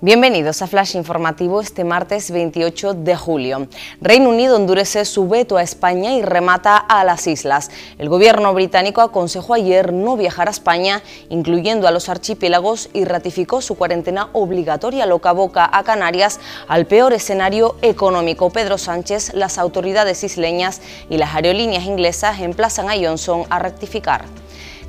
Bienvenidos a Flash Informativo este martes 28 de julio. Reino Unido endurece su veto a España y remata a las islas. El gobierno británico aconsejó ayer no viajar a España, incluyendo a los archipiélagos, y ratificó su cuarentena obligatoria loca boca a Canarias al peor escenario económico. Pedro Sánchez, las autoridades isleñas y las aerolíneas inglesas emplazan a Johnson a rectificar.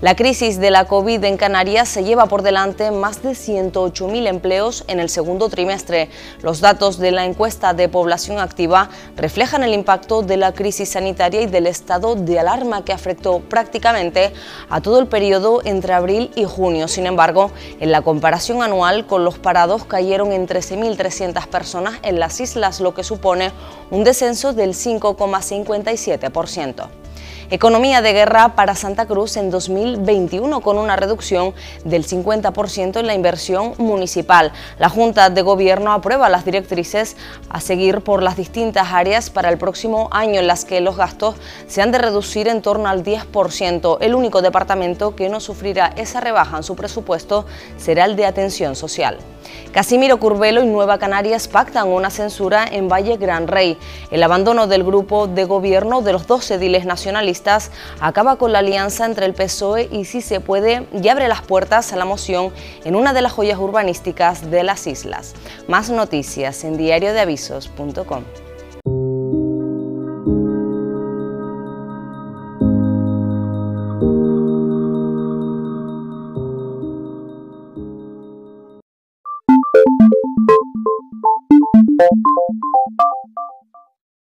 La crisis de la COVID en Canarias se lleva por delante más de 108.000 empleos en el segundo trimestre. Los datos de la encuesta de población activa reflejan el impacto de la crisis sanitaria y del estado de alarma que afectó prácticamente a todo el periodo entre abril y junio. Sin embargo, en la comparación anual con los parados cayeron en 13.300 personas en las islas, lo que supone un descenso del 5,57%. Economía de guerra para Santa Cruz en 2021 con una reducción del 50% en la inversión municipal. La Junta de Gobierno aprueba las directrices a seguir por las distintas áreas para el próximo año en las que los gastos se han de reducir en torno al 10%. El único departamento que no sufrirá esa rebaja en su presupuesto será el de atención social. Casimiro Curbelo y Nueva Canarias pactan una censura en Valle Gran Rey. El abandono del grupo de gobierno de los dos ediles nacionalistas acaba con la alianza entre el PSOE y Si se puede y abre las puertas a la moción en una de las joyas urbanísticas de las islas. Más noticias en diariodeavisos.com.